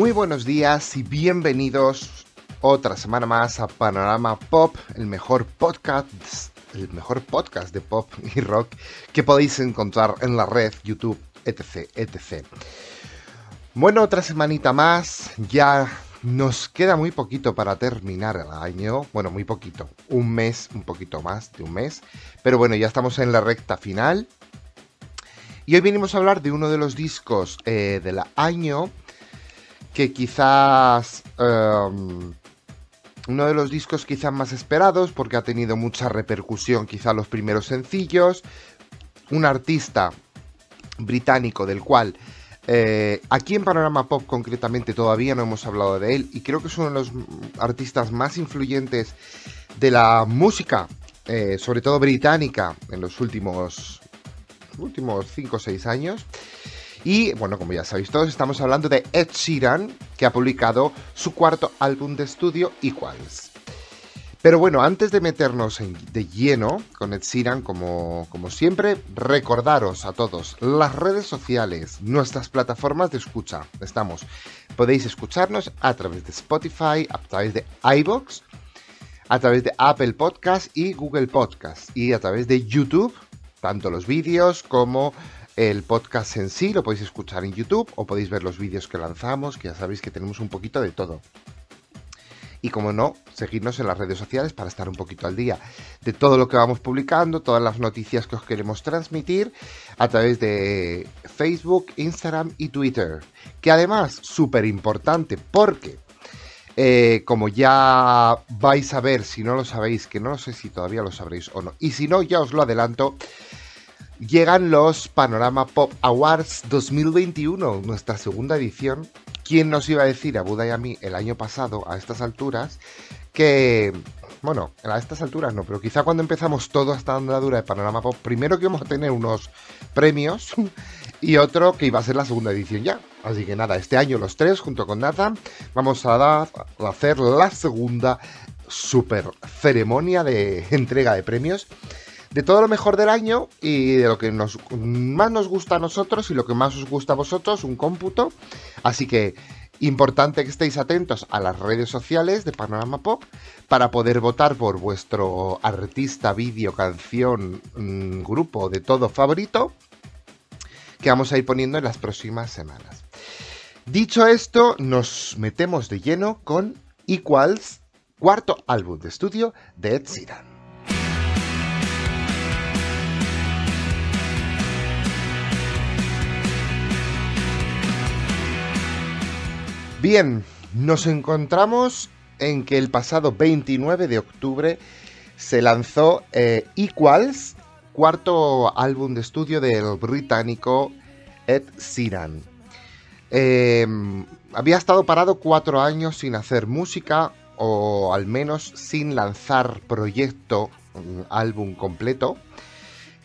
Muy buenos días y bienvenidos otra semana más a Panorama Pop, el mejor podcast, el mejor podcast de pop y rock que podéis encontrar en la red, YouTube, etc, etc. Bueno, otra semanita más, ya nos queda muy poquito para terminar el año, bueno, muy poquito, un mes, un poquito más de un mes, pero bueno, ya estamos en la recta final. Y hoy venimos a hablar de uno de los discos eh, del año que quizás um, uno de los discos quizás más esperados porque ha tenido mucha repercusión quizá los primeros sencillos, un artista británico del cual eh, aquí en Panorama Pop concretamente todavía no hemos hablado de él y creo que es uno de los artistas más influyentes de la música, eh, sobre todo británica, en los últimos últimos 5 o 6 años. Y bueno, como ya sabéis todos, estamos hablando de Ed Sheeran, que ha publicado su cuarto álbum de estudio, Equals. Pero bueno, antes de meternos de lleno con Ed Sheeran, como, como siempre, recordaros a todos las redes sociales, nuestras plataformas de escucha. Estamos, podéis escucharnos a través de Spotify, a través de iBox, a través de Apple Podcast y Google Podcast, y a través de YouTube, tanto los vídeos como el podcast en sí lo podéis escuchar en YouTube o podéis ver los vídeos que lanzamos, que ya sabéis que tenemos un poquito de todo. Y como no, seguirnos en las redes sociales para estar un poquito al día de todo lo que vamos publicando, todas las noticias que os queremos transmitir a través de Facebook, Instagram y Twitter. Que además, súper importante porque, eh, como ya vais a ver, si no lo sabéis, que no sé si todavía lo sabréis o no, y si no, ya os lo adelanto, llegan los Panorama Pop Awards 2021, nuestra segunda edición. ¿Quién nos iba a decir a Buda y a mí el año pasado, a estas alturas, que, bueno, a estas alturas no, pero quizá cuando empezamos toda esta andadura de Panorama Pop, primero que íbamos a tener unos premios y otro que iba a ser la segunda edición ya. Así que nada, este año los tres, junto con Nathan, vamos a, a hacer la segunda super ceremonia de entrega de premios de todo lo mejor del año y de lo que más nos gusta a nosotros y lo que más os gusta a vosotros, un cómputo. Así que importante que estéis atentos a las redes sociales de Panorama Pop para poder votar por vuestro artista, vídeo, canción, mm, grupo de todo favorito que vamos a ir poniendo en las próximas semanas. Dicho esto, nos metemos de lleno con Equals, cuarto álbum de estudio de Ed Sheeran. Bien, nos encontramos en que el pasado 29 de octubre se lanzó eh, Equals, cuarto álbum de estudio del británico Ed Sheeran. Em, había estado parado cuatro años sin hacer música o al menos sin lanzar proyecto, álbum completo.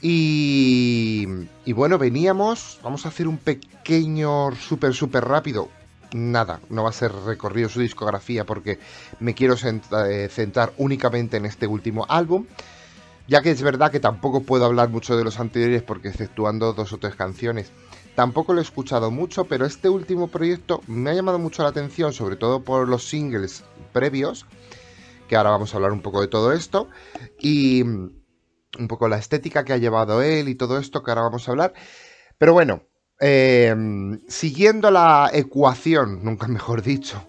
Y, y, bueno, veníamos, vamos a hacer un pequeño, súper, súper rápido, nada, no va a ser recorrido su discografía porque me quiero eh, centrar únicamente en este último álbum. Ya que es verdad que tampoco puedo hablar mucho de los anteriores porque exceptuando dos o tres canciones, tampoco lo he escuchado mucho, pero este último proyecto me ha llamado mucho la atención, sobre todo por los singles previos, que ahora vamos a hablar un poco de todo esto, y mm, un poco la estética que ha llevado él y todo esto que ahora vamos a hablar. Pero bueno, Em, siguiendo la ecuación, nunca mejor dicho,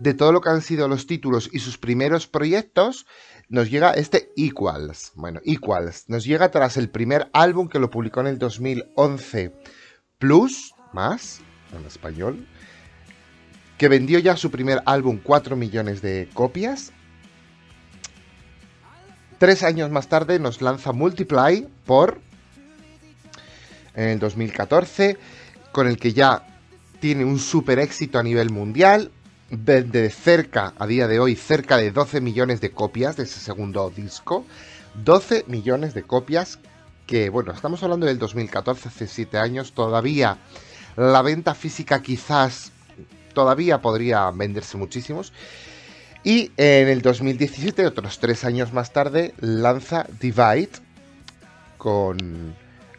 de todo lo que han sido los títulos y sus primeros proyectos, nos llega este Equals. Bueno, Equals. Nos llega tras el primer álbum que lo publicó en el 2011. Plus, más, en español. Que vendió ya su primer álbum 4 millones de copias. Tres años más tarde nos lanza Multiply por en el 2014, con el que ya tiene un super éxito a nivel mundial, de cerca, a día de hoy, cerca de 12 millones de copias de ese segundo disco. 12 millones de copias que, bueno, estamos hablando del 2014, hace 7 años, todavía la venta física quizás todavía podría venderse muchísimos. Y en el 2017, otros 3 años más tarde, lanza Divide con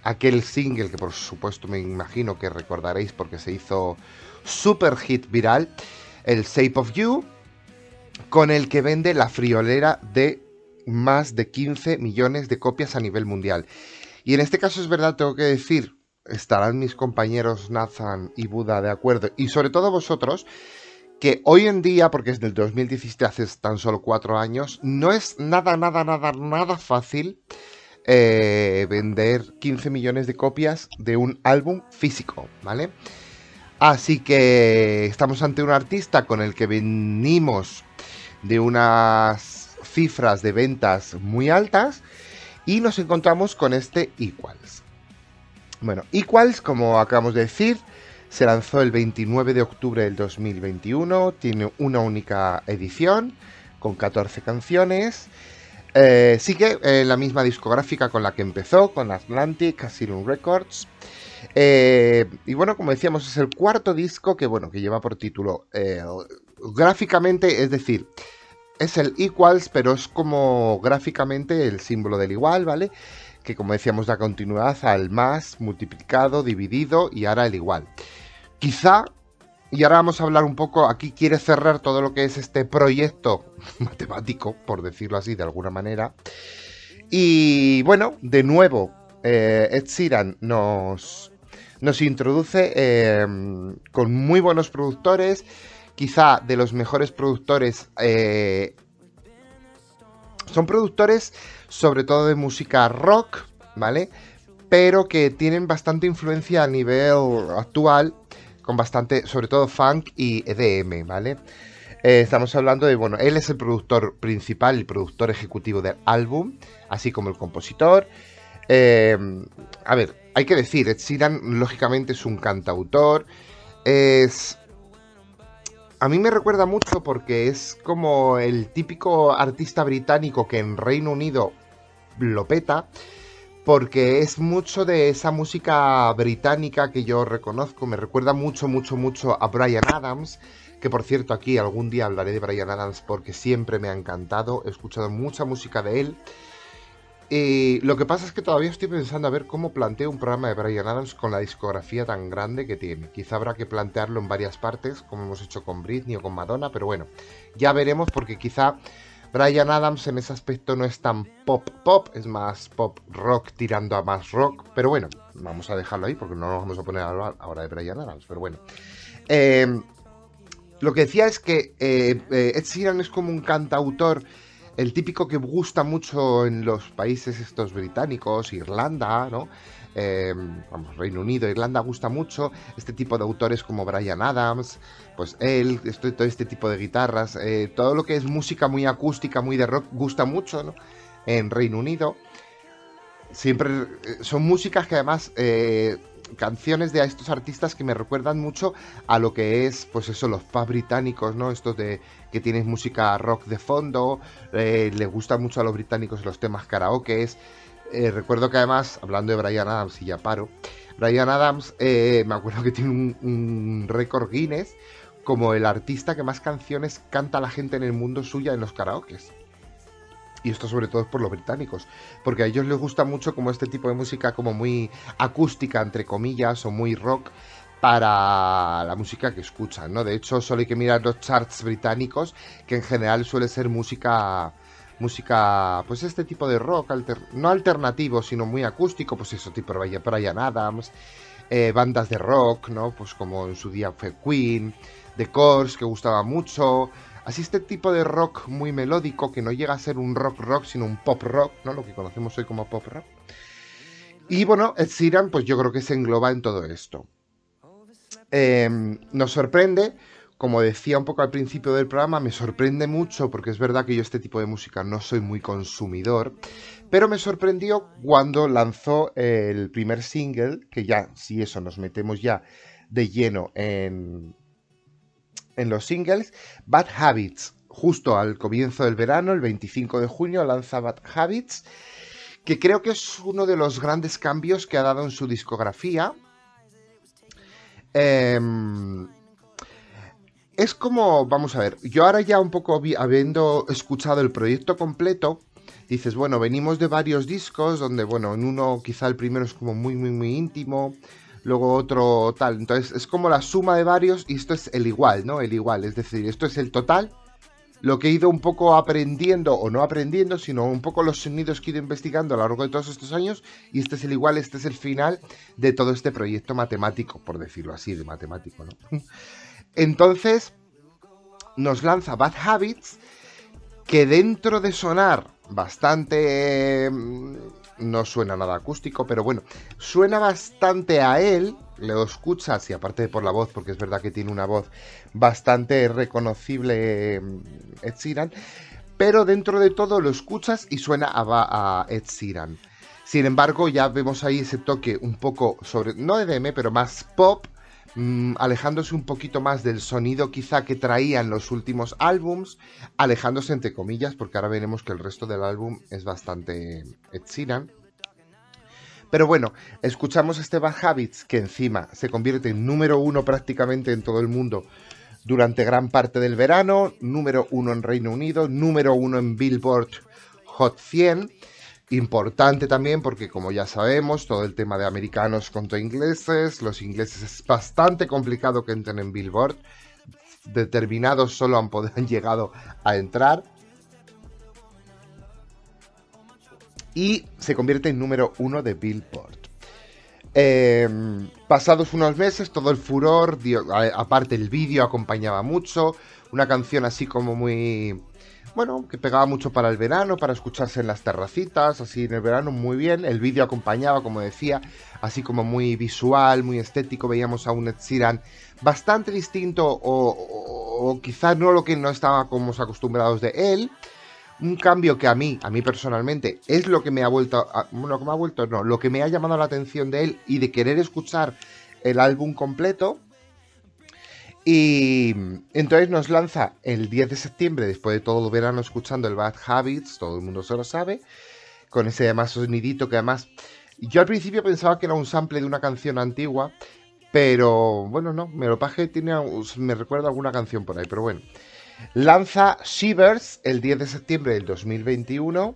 aquel single que por supuesto me imagino que recordaréis porque se hizo super hit viral el Shape of You, con el que vende la friolera de más de 15 millones de copias a nivel mundial. Y en este caso es verdad, tengo que decir, estarán mis compañeros Nathan y Buda de acuerdo, y sobre todo vosotros, que hoy en día, porque es del 2017, hace tan solo cuatro años, no es nada, nada, nada, nada fácil eh, vender 15 millones de copias de un álbum físico, ¿vale? Así que estamos ante un artista con el que venimos de unas cifras de ventas muy altas y nos encontramos con este Equals. Bueno, Equals, como acabamos de decir, se lanzó el 29 de octubre del 2021, tiene una única edición con 14 canciones. Eh, sigue eh, la misma discográfica con la que empezó, con Atlantic, Asylum Records. Eh, y bueno, como decíamos, es el cuarto disco que, bueno, que lleva por título eh, gráficamente, es decir, es el Equals, pero es como gráficamente el símbolo del igual, ¿vale? Que como decíamos da continuidad al más multiplicado, dividido y ahora el igual. Quizá, y ahora vamos a hablar un poco, aquí quiere cerrar todo lo que es este proyecto matemático, por decirlo así de alguna manera. Y bueno, de nuevo, eh, Ed nos, nos introduce em, con muy buenos productores, quizá de los mejores productores. Eh, son productores sobre todo de música rock, ¿vale? Pero que tienen bastante influencia a nivel actual, con bastante, sobre todo funk y EDM, ¿vale? Eh, estamos hablando de, bueno, él es el productor principal, el productor ejecutivo del álbum, así como el compositor. Eh, a ver, hay que decir, Ed Sheeran lógicamente es un cantautor, es... A mí me recuerda mucho porque es como el típico artista británico que en Reino Unido lo peta, porque es mucho de esa música británica que yo reconozco, me recuerda mucho, mucho, mucho a Brian Adams, que por cierto aquí algún día hablaré de Brian Adams porque siempre me ha encantado, he escuchado mucha música de él. Y lo que pasa es que todavía estoy pensando a ver cómo planteo un programa de Brian Adams con la discografía tan grande que tiene. Quizá habrá que plantearlo en varias partes, como hemos hecho con Britney o con Madonna, pero bueno, ya veremos porque quizá Brian Adams en ese aspecto no es tan pop pop, es más pop rock tirando a más rock, pero bueno, vamos a dejarlo ahí porque no nos vamos a poner a hablar ahora de Brian Adams, pero bueno. Em, lo que decía es que eh, eh, Ed Sheeran es como un cantautor el típico que gusta mucho en los países estos británicos, Irlanda, ¿no? Eh, vamos, Reino Unido, Irlanda gusta mucho este tipo de autores como Brian Adams, pues él, todo este tipo de guitarras, eh, todo lo que es música muy acústica, muy de rock, gusta mucho, ¿no? En Reino Unido. Siempre eh, son músicas que además canciones de estos artistas que me recuerdan mucho a lo que es, pues eso, los pubs británicos, ¿no? Estos de que tienes música rock de fondo, le gustan mucho a los británicos los temas karaokes. Eh, recuerdo que además, hablando de Brian Adams y ya paro, Brian Adams, eh, me acuerdo que tiene un, un récord Guinness como el artista que más canciones canta la gente en el mundo suya en los karaokes y esto sobre todo es por los británicos, porque a ellos les gusta mucho como este tipo de música como muy acústica, entre comillas, o muy rock para la música que escuchan, ¿no? De hecho, solo hay que mirar los charts británicos, que en general suele ser música música, pues este tipo de rock, no alternativo, sino muy acústico, pues eso, tipo Brian Adams, eh, bandas de rock, ¿no? Pues como en su día fue Queen, The Course, que gustaba mucho, Así este tipo de rock muy melódico, que no llega a ser un rock rock, sino un pop rock, ¿no? Lo que conocemos hoy como pop rock. Y bueno, Ed Sheeran, pues yo creo que se engloba en todo esto. Em, nos sorprende como decía un poco al principio del programa, me sorprende mucho porque es verdad que yo este tipo de música no soy muy consumidor, pero me sorprendió cuando lanzó el primer single, que ya, si eso nos metemos ya de lleno en, en los singles, Bad Habits, justo al comienzo del verano, el 25 de junio, lanza Bad Habits, que creo que es uno de los grandes cambios que ha dado en su discografía. Eh, es como, vamos a ver, yo ahora ya un poco habiendo escuchado el proyecto completo, dices, bueno, venimos de varios discos donde, bueno, en uno quizá el primero es como muy, muy, muy íntimo, luego otro tal, entonces es como la suma de varios y esto es el igual, ¿no? El igual, es decir, esto es el total, lo que he ido un poco aprendiendo, o no aprendiendo, sino un poco los sonidos que he ido investigando a lo largo de todos estos años, y este es el igual, este es el final de todo este proyecto matemático, por decirlo así, de matemático, ¿no? Entonces, nos lanza Bad Habits, que dentro de sonar bastante... Mm, no suena nada acústico, pero bueno, suena bastante a él, lo escuchas y aparte por la voz, porque es verdad que tiene una voz bastante reconocible mm, Ed Sheeran, pero dentro de todo lo escuchas y suena a, a Ed Sheeran. Sin embargo, ya vemos ahí ese toque un poco sobre, no de DM, pero más pop, Mm, alejándose un poquito más del sonido quizá que traían los últimos álbums, alejándose entre comillas, porque ahora veremos que el resto del álbum es bastante Ed Pero bueno, escuchamos este Bad Habits que encima se convierte en número uno prácticamente en todo el mundo durante gran parte del verano, número uno en Reino Unido, número uno en Billboard Hot 100 Importante también porque como ya sabemos, todo el tema de americanos contra ingleses, los ingleses es bastante complicado que entren en Billboard. Determinados solo han, han llegado a entrar. Y se convierte en número uno de Billboard. Em, pasados unos meses, todo el furor, aparte el vídeo acompañaba mucho, una canción así como muy bueno, que pegaba mucho para el verano, para escucharse en las terracitas, así en el verano muy bien. El vídeo acompañaba, como decía, así como muy visual, muy estético. Veíamos a un Ed Sheeran bastante distinto o, quizás no lo que no estábamos acostumbrados de él. Un cambio que a mí, a mí personalmente, es lo que me ha vuelto, lo que me ha vuelto, no, lo que me ha llamado la atención de él y de querer escuchar el álbum completo y entonces nos lanza el 10 de septiembre, después de todo el verano escuchando el Bad Habits, todo el mundo se lo sabe, con ese además sonidito que además... Yo al principio pensaba que era un sample de una canción antigua, pero bueno, no, me lo paje, tiene, me recuerda alguna canción por ahí, pero bueno. Lanza Shivers el 10 de septiembre del 2021,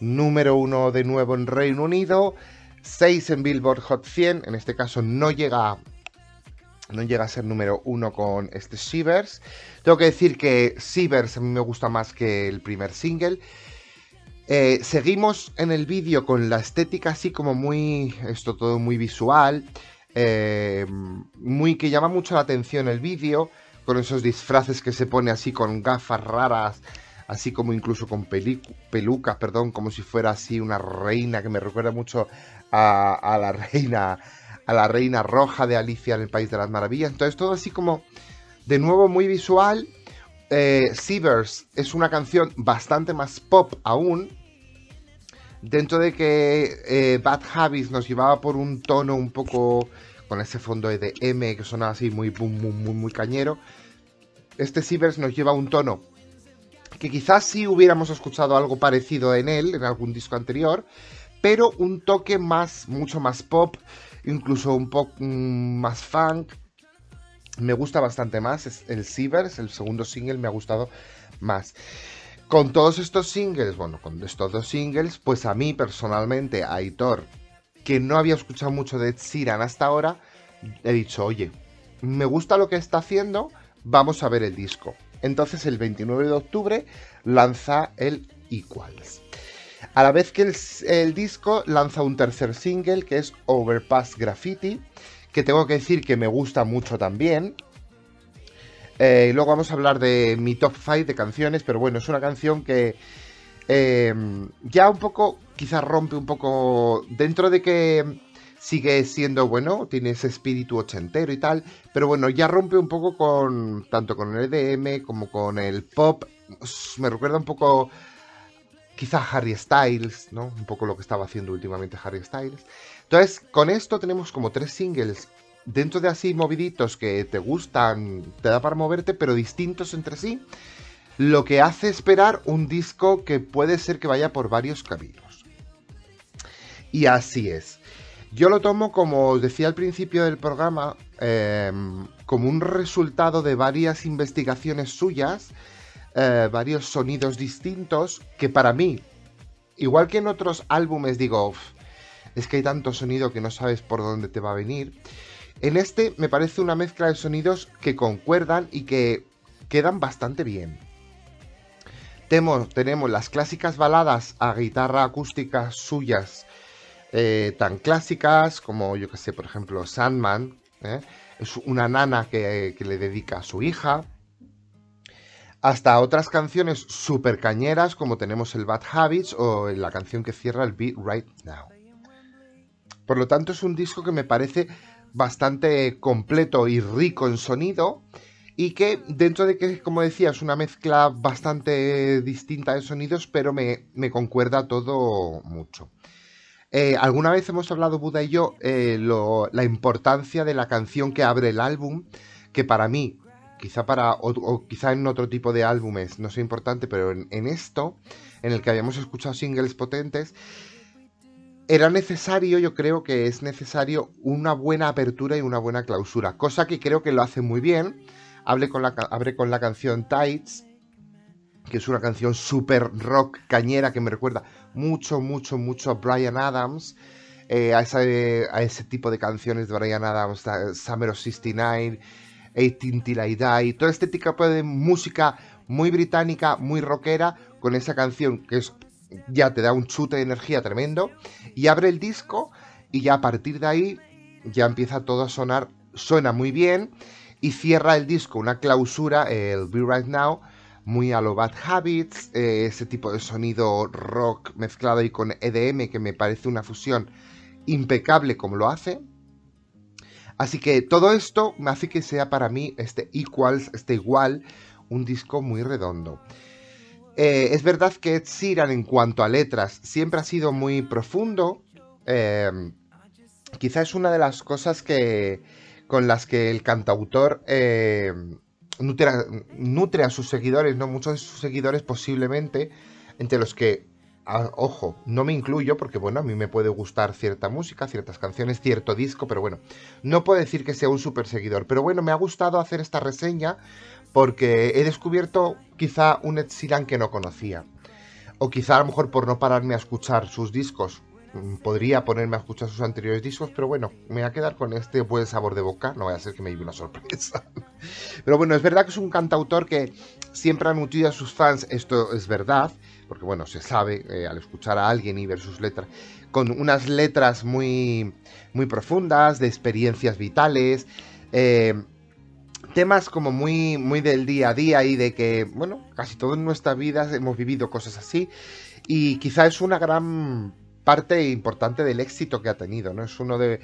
número uno de nuevo en Reino Unido, 6 en Billboard Hot 100, en este caso no llega no llega a ser número uno con este Shivers. Tengo que decir que Shivers a mí me gusta más que el primer single. Eh, seguimos en el vídeo con la estética así como muy, esto todo muy visual, eh, muy que llama mucho la atención el vídeo, con esos disfraces que se pone así con gafas raras, así como incluso con pelucas, perdón, como si fuera así una reina que me recuerda mucho a, a la reina a la reina roja de Alicia en el País de las Maravillas. Entonces todo así como de nuevo muy visual. Eh, es una canción bastante más pop aún. Dentro de que eh, Bad Habits nos llevaba por un tono un poco con ese fondo de M que sonaba así muy, muy, muy, muy cañero. Este Seavers nos lleva un tono que quizás sí hubiéramos escuchado algo parecido en él, en algún disco anterior, pero un toque más, mucho más pop, incluso un poco mm, más funk. Me gusta bastante más. El Sievers, el segundo single, me ha gustado más. Con todos estos singles, bueno, con estos dos singles, pues a mí personalmente, a Aitor, que no había escuchado mucho de Ed hasta ahora, he dicho, oye, me gusta lo que está haciendo, vamos a ver el disco. Entonces el 29 de octubre lanza el Equals. A la vez que el, disco lanza un tercer single que es Overpass Graffiti, que tengo que decir que me gusta mucho también. Eh, luego vamos a hablar de mi top 5 de canciones, pero bueno, es una canción que eh, ya un poco, quizás rompe un poco, dentro de que sigue siendo bueno, tiene ese espíritu ochentero y tal, pero bueno, ya rompe un poco con tanto con el EDM como con el pop. Me recuerda un poco quizá Harry Styles, ¿no? Un poco lo que estaba haciendo últimamente Harry Styles. Entonces, con esto tenemos como tres singles dentro de así moviditos que te gustan, te da para moverte, pero distintos entre sí, lo que hace esperar un disco que puede ser que vaya por varios caminos. Y así es. Yo lo tomo, como os decía al principio del programa, em, como un resultado de varias investigaciones suyas, eh, varios sonidos distintos, que para mí, igual que en otros álbumes digo, es que hay tanto sonido que no sabes por dónde te va a venir, en este me parece una mezcla de sonidos que concuerdan y que quedan bastante bien. tenemos las clásicas baladas a guitarra acústica suyas eh, tan clásicas como, yo que sé, por ejemplo, Sandman, ¿eh? es una nana que, le dedica a su hija, hasta otras canciones super cañeras como tenemos el Bad Habits o la canción que cierra el Beat Right Now. Por lo tanto, es un disco que me parece bastante completo y rico en sonido y que dentro de que, como decía, es una mezcla bastante distinta de sonidos, pero me, me concuerda todo mucho. Eh, alguna vez hemos hablado, Buda y yo, eh, la importancia de la canción que abre el álbum, que para mí, quizá para, o, quizá en otro tipo de álbumes no sea importante, pero en, esto, en el que habíamos escuchado singles potentes, era necesario, yo creo que es necesario una buena apertura y una buena clausura, cosa que creo que lo hace muy bien. Con la, abre con la canción Tights, que es una canción súper rock cañera que me recuerda mucho, mucho, mucho a Brian Adams, eh, a, a, ese tipo de canciones de Brian Adams, Summer of 69, 18 Till I Die, todo este tipo de música muy británica, muy rockera, con esa canción que es, ya te da un chute de energía tremendo, y abre el disco y ya a partir de ahí ya empieza todo a sonar, suena muy bien, y cierra el disco una clausura, el Be Right Now, muy a lo Bad Habits, eh, ese tipo de sonido rock mezclado y con EDM que me parece una fusión impecable como lo hace. Así que todo esto me hace que sea para mí este Equals, este igual, un disco muy redondo. Eh, es verdad que Ed Sheeran en cuanto a letras siempre ha sido muy profundo. Eh, quizá es una de las cosas que con las que el cantautor nutre a, sus seguidores, ¿no? Muchos de sus seguidores posiblemente, entre los que, ojo, no me incluyo porque, bueno, a mí me puede gustar cierta música, ciertas canciones, cierto disco, pero bueno, no puedo decir que sea un super seguidor. Pero bueno, me ha gustado hacer esta reseña porque he descubierto quizá un Ed que no conocía. O quizá a lo mejor por no pararme a escuchar sus discos Mm, podría ponerme a escuchar sus anteriores discos, pero bueno, me voy a quedar con este buen sabor de boca, no voy a ser que me lleve una sorpresa. Pero bueno, es verdad que es un cantautor que siempre ha nutrido a sus fans, esto es verdad, porque bueno, se sabe eh, al escuchar a alguien y ver sus letras, con unas letras muy, muy profundas, de experiencias vitales, eh, temas como muy, muy del día a día y de que, bueno, casi toda nuestra vida hemos vivido cosas así. Y quizá es una gran parte importante del éxito que ha tenido, ¿no? Es uno de,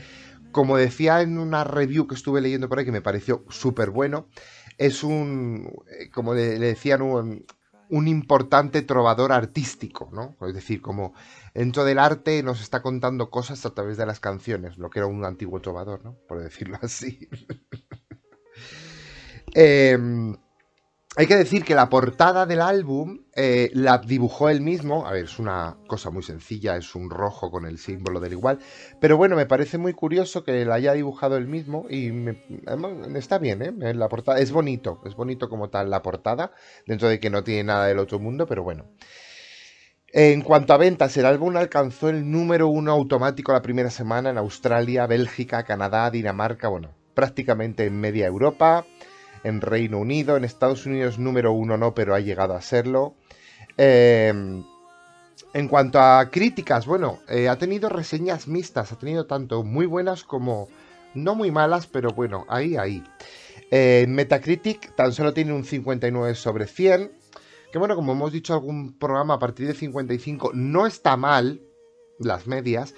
como decía en una review que estuve leyendo por ahí que me pareció súper bueno, es un, eh, como le, decían, un, un, importante trovador artístico, ¿no? Es decir, como dentro del arte nos está contando cosas a través de las canciones, lo que era un antiguo trovador, ¿no? Por decirlo así. eh, hay que decir que la portada del álbum eh, la dibujó él mismo. A ver, es una cosa muy sencilla, es un rojo con el símbolo del igual. Pero bueno, me parece muy curioso que la haya dibujado él mismo y está bien, ¿eh? La portada es bonito, es bonito como tal la portada, dentro de que no tiene nada del otro mundo, pero bueno. En cuanto a ventas, el álbum alcanzó el número uno automático la primera semana en Australia, Bélgica, Canadá, Dinamarca, bueno, prácticamente en media Europa en Reino Unido, en Estados Unidos número uno no, pero ha llegado a serlo. Em, en cuanto a críticas, bueno, eh, ha tenido reseñas mixtas, ha tenido tanto muy buenas como no muy malas, pero bueno, ahí, ahí. Eh, Metacritic tan solo tiene un 59 sobre 100, que bueno, como hemos dicho algún programa a partir de 55 no está mal las medias,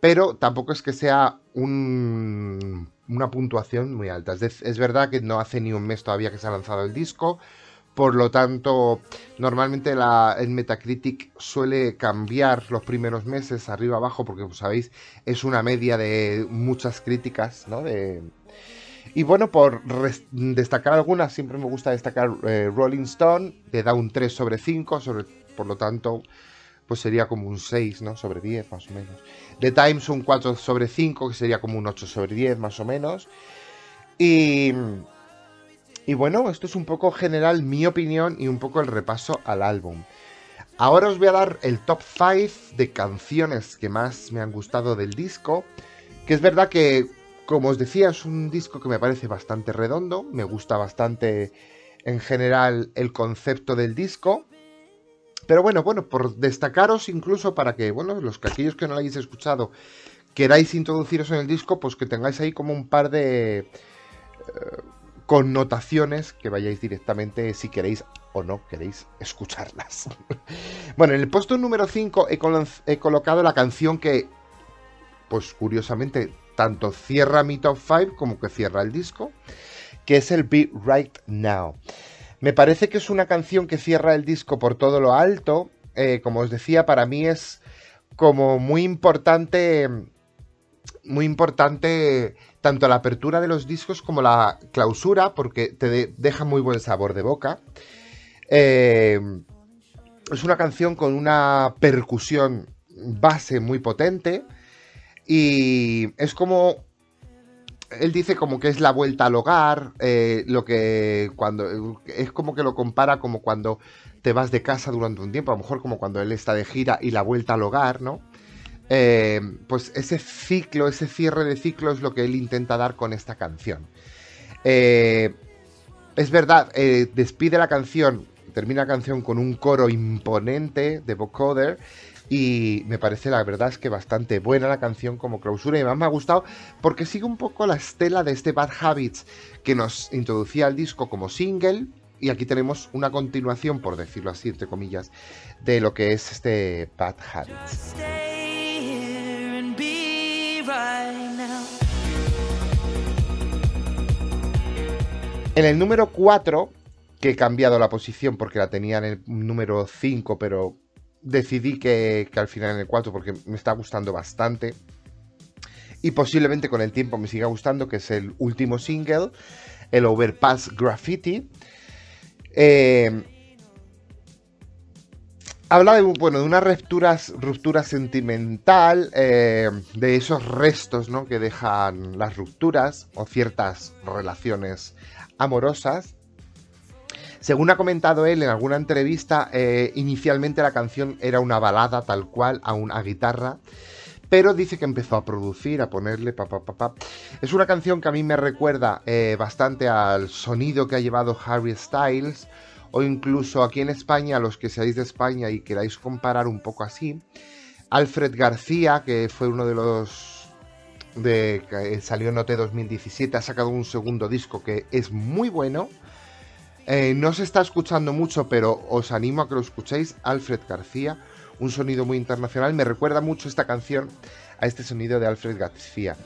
pero tampoco es que sea una puntuación muy alta. Es, verdad que no hace ni un mes todavía que se ha lanzado el disco, por lo tanto, normalmente la, el Metacritic suele cambiar los primeros meses arriba abajo, porque como sabéis, es una media de muchas críticas, ¿no? De, y bueno, por destacar algunas, siempre me gusta destacar eh, Rolling Stone, le da un 3 sobre 5, sobre, por lo tanto, pues sería como un 6, ¿no? Sobre 10 más o menos. The Times un 4 sobre 5, que sería como un 8 sobre 10 más o menos. Y, y bueno, esto es un poco general mi opinión y un poco el repaso al álbum. Ahora os voy a dar el top 5 de canciones que más me han gustado del disco. Que es verdad que como os decía, es un disco que me parece bastante redondo, me gusta bastante en general el concepto del disco. Pero bueno, bueno, por destacaros incluso para que, bueno, los que aquellos que no lo hayáis escuchado queráis introduciros en el disco, pues que tengáis ahí como un par de eh, connotaciones que vayáis directamente si queréis o no queréis escucharlas. bueno, en el puesto número 5 he, he colocado la canción que, pues curiosamente, tanto cierra mi top 5 como que cierra el disco, que es el Be Right Now. Me parece que es una canción que cierra el disco por todo lo alto. Eh, como os decía, para mí es como muy importante, muy importante tanto la apertura de los discos como la clausura, porque te deja muy buen sabor de boca. Eh, es una canción con una percusión base muy potente y es como él dice como que es la vuelta al hogar, eh, lo que cuando es como que lo compara como cuando te vas de casa durante un tiempo, a lo mejor como cuando él está de gira y la vuelta al hogar, ¿no? Eh, pues ese ciclo, ese cierre de ciclo es lo que él intenta dar con esta canción. Eh, es verdad, despide la canción, termina la canción con un coro imponente de vocoder y me parece la verdad es que bastante buena la canción como clausura y más me ha gustado porque sigue un poco la estela de este Bad Habits que nos introducía al disco como single y aquí tenemos una continuación, por decirlo así, entre comillas, de lo que es este Bad Habits. En el número 4, que he cambiado la posición porque la tenía en el número 5, pero decidí que, al final en el 4 porque me está gustando bastante. Y posiblemente con el tiempo me siga gustando, que es el último single, el Overpass Graffiti. Eh, habla de, bueno, de una ruptura, ruptura sentimental, eh, de esos restos ¿no? que dejan las rupturas o ciertas relaciones amorosas. Según ha comentado él en alguna entrevista, eh, inicialmente la canción era una balada tal cual, a una guitarra, pero dice que empezó a producir, a ponerle pa, pa, pa, Es una canción que a mí me recuerda eh, bastante al sonido que ha llevado Harry Styles, o incluso aquí en España, los que seáis de España y queráis comparar un poco así, Alfred García, que fue uno de los de que salió en OT 2017, ha sacado un segundo disco que es muy bueno eh, no se está escuchando mucho, pero os animo a que lo escuchéis. Alfred García, un sonido muy internacional. Me recuerda mucho esta canción a este sonido de Alfred García.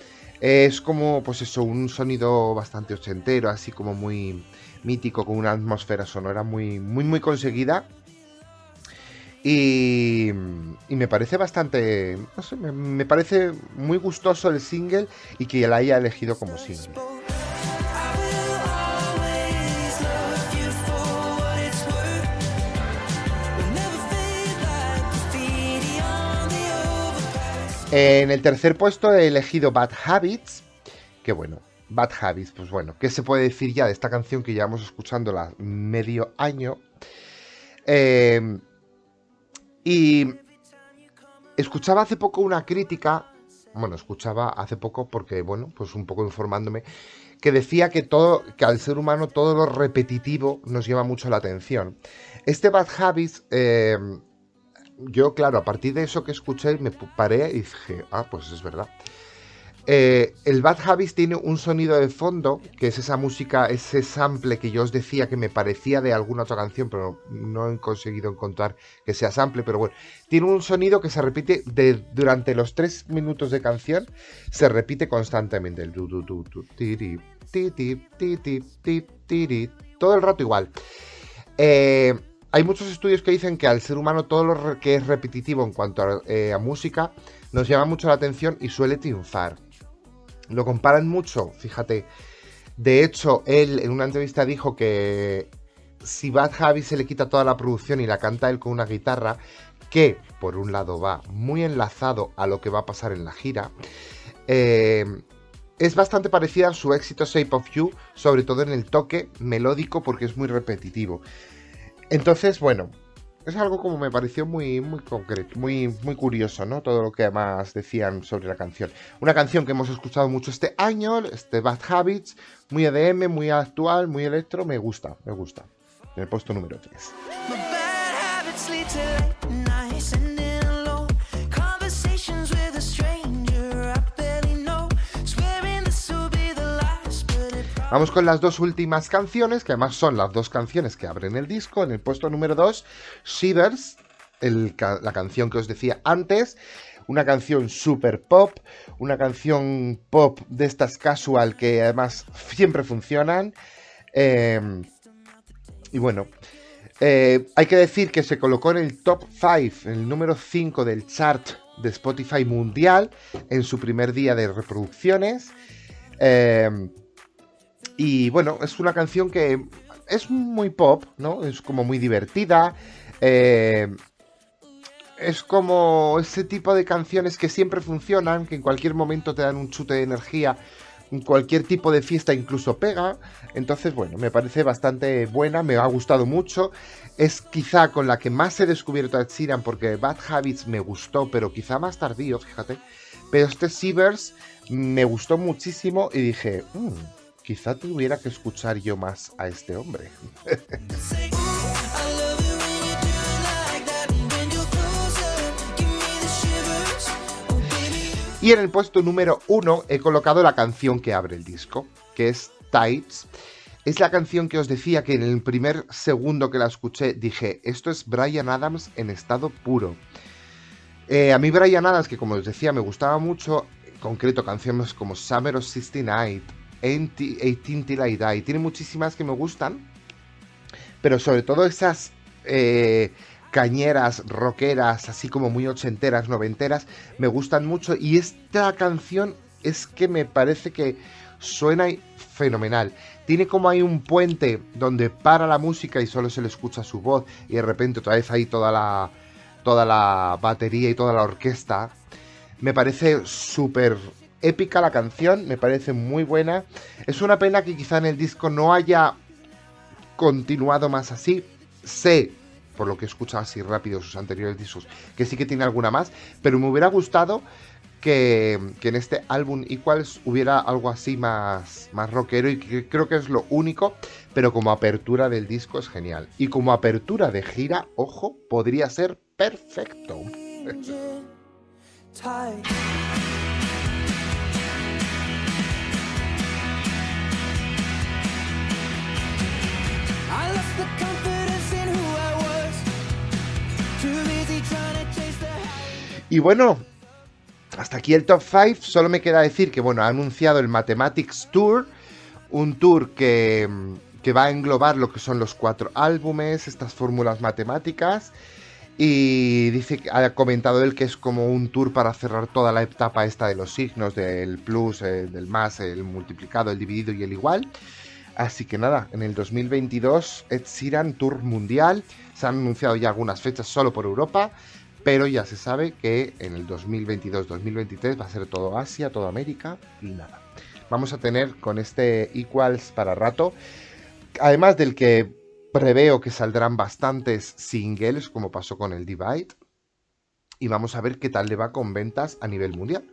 Es como, pues eso, un sonido bastante ochentero, así como muy mítico, con una atmósfera sonora muy, muy, muy conseguida. Y, me parece bastante, no sé, me, me parece muy gustoso el single y que la haya elegido como single. En el tercer puesto he elegido Bad Habits, que bueno, Bad Habits, pues bueno, ¿qué se puede decir ya de esta canción que llevamos escuchando la medio año? Eh, y escuchaba hace poco una crítica, bueno, escuchaba hace poco porque, bueno, pues un poco informándome, que decía que todo, que al ser humano todo lo repetitivo nos lleva mucho la atención. Este Bad Habits eh, yo, claro, a partir de eso que escuché, me paré y dije, ah, pues es verdad. Eh, el Bad Habits tiene un sonido de fondo, que es esa música, ese sample que yo os decía que me parecía de alguna otra canción, pero no he conseguido encontrar que sea sample, pero bueno, tiene un sonido que se repite durante los tres minutos de canción, se repite constantemente. El todo el rato igual. Eh, hay muchos estudios que dicen que al ser humano todo lo que es repetitivo en cuanto a, eh, a música nos llama mucho la atención y suele triunfar. Lo comparan mucho, fíjate. De hecho, él en una entrevista dijo que si Bad Javi se le quita toda la producción y la canta él con una guitarra, que por un lado va muy enlazado a lo que va a pasar en la gira, eh, es bastante parecida a su éxito Shape of You, sobre todo en el toque melódico porque es muy repetitivo. Entonces, bueno, es algo como me pareció muy, muy concreto, muy, muy curioso, ¿no? Todo lo que además decían sobre la canción. Una canción que hemos escuchado mucho este año, este Bad Habits, muy EDM, muy actual, muy electro, me gusta, me gusta. En el puesto número 3. Vamos con las dos últimas canciones, que además son las dos canciones que abren el disco. En el puesto número 2, Shivers, la canción que os decía antes. Una canción super pop, una canción pop de estas casual que además siempre funcionan. Em, y bueno, eh, hay que decir que se colocó en el top 5, en el número 5 del chart de Spotify mundial en su primer día de reproducciones. Eh, y bueno, es una canción que es muy pop, ¿no? Es como muy divertida. Eh, es como ese tipo de canciones que siempre funcionan, que en cualquier momento te dan un chute de energía, en cualquier tipo de fiesta incluso pega. Entonces, bueno, me parece bastante buena, me ha gustado mucho. Es quizá con la que más he descubierto a Sheeran porque Bad Habits me gustó, pero quizá más tardío, fíjate. Pero este Sievers me gustó muchísimo y dije, mmm, quizá tuviera que escuchar yo más a este hombre. y en el puesto número uno he colocado la canción que abre el disco, que es Tights. Es la canción que os decía que en el primer segundo que la escuché dije, esto es Brian Adams en estado puro. Eh, a mí Brian Adams, que como os decía me gustaba mucho, en concreto canciones como Summer of 69, 18 Till I Die. Tiene muchísimas que me gustan, pero sobre todo esas eh, cañeras, rockeras, así como muy ochenteras, noventeras, me gustan mucho. Y esta canción es que me parece que suena fenomenal. Tiene como hay un puente donde para la música y solo se le escucha su voz y de repente otra vez hay toda la, toda la batería y toda la orquesta. Me parece súper épica la canción, me parece muy buena. Es una pena que quizá en el disco no haya continuado más así. Sé, por lo que he escuchado así rápido sus anteriores discos, que sí que tiene alguna más, pero me hubiera gustado que, en este álbum Equals hubiera algo así más, más rockero y creo que es lo único, pero como apertura del disco es genial. Y como apertura de gira, ojo, podría ser perfecto. Y bueno, hasta aquí el top 5. Solo me queda decir que, bueno, ha anunciado el Mathematics Tour, un tour que, que va a englobar lo que son los cuatro álbumes, estas fórmulas matemáticas. Y dice ha comentado él que es como un tour para cerrar toda la etapa esta de los signos, del plus, del más, el multiplicado, el dividido y el igual. Así que nada, en el 2022 Ed Tour Mundial. Se han anunciado ya algunas fechas solo por Europa, pero ya se sabe que en el 2022-2023 va a ser todo Asia, todo América y nada. Vamos a tener con este Equals para rato, además del que preveo que saldrán bastantes singles, como pasó con el Divide, y vamos a ver qué tal le va con ventas a nivel mundial,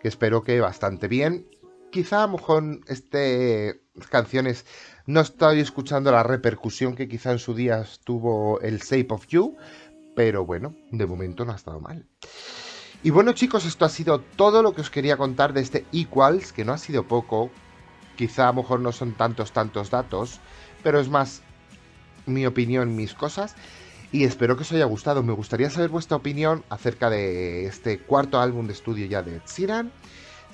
que espero que bastante bien quizá a lo mejor este canciones no estoy escuchando la repercusión que quizá en su día tuvo el Shape of You, pero bueno, de momento no ha estado mal. Y bueno chicos, esto ha sido todo lo que os quería contar de este Equals, que no ha sido poco, quizá a lo mejor no son tantos, tantos datos, pero es más mi opinión, mis cosas. Y espero que os haya gustado. Me gustaría saber vuestra opinión acerca de este cuarto álbum de estudio ya de Ed.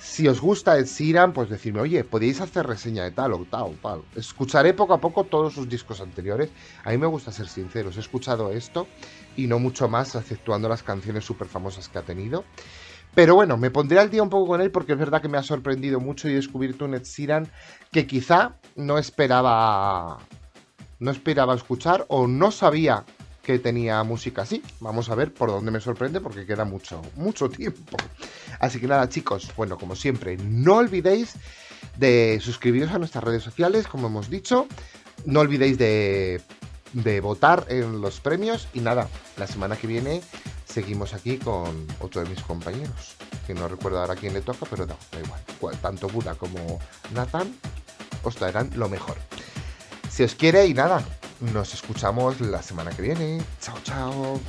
Si os gusta Ed Sheeran, pues decirme, oye, podéis hacer reseña de tal o tal, tal. Escucharé poco a poco todos sus discos anteriores. A mí me gusta ser sincero, he escuchado esto y no mucho más, exceptuando las canciones súper famosas que ha tenido. Pero bueno, me pondré al día un poco con él porque es verdad que me ha sorprendido mucho y he descubierto un Ed Sheeran que quizá no esperaba no esperaba escuchar o no sabía que tenía música así. Vamos a ver por dónde me sorprende porque queda mucho, mucho tiempo. Así que nada, chicos, bueno, como siempre, no olvidéis de suscribiros a nuestras redes sociales, como hemos dicho. No olvidéis de, de votar en los premios. Y nada, la semana que viene seguimos aquí con otro de mis compañeros. Que no recuerdo ahora quién le toca, pero da igual. Tanto Buda como Nathan os traerán lo mejor. Si os quiere y nada, nos escuchamos la semana que viene. Chao, chao.